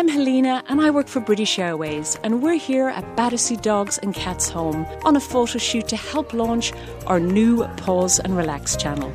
I'm Helena and I work for British Airways, and we're here at Battersea Dogs and Cats Home on a photo shoot to help launch our new Paws and Relax channel.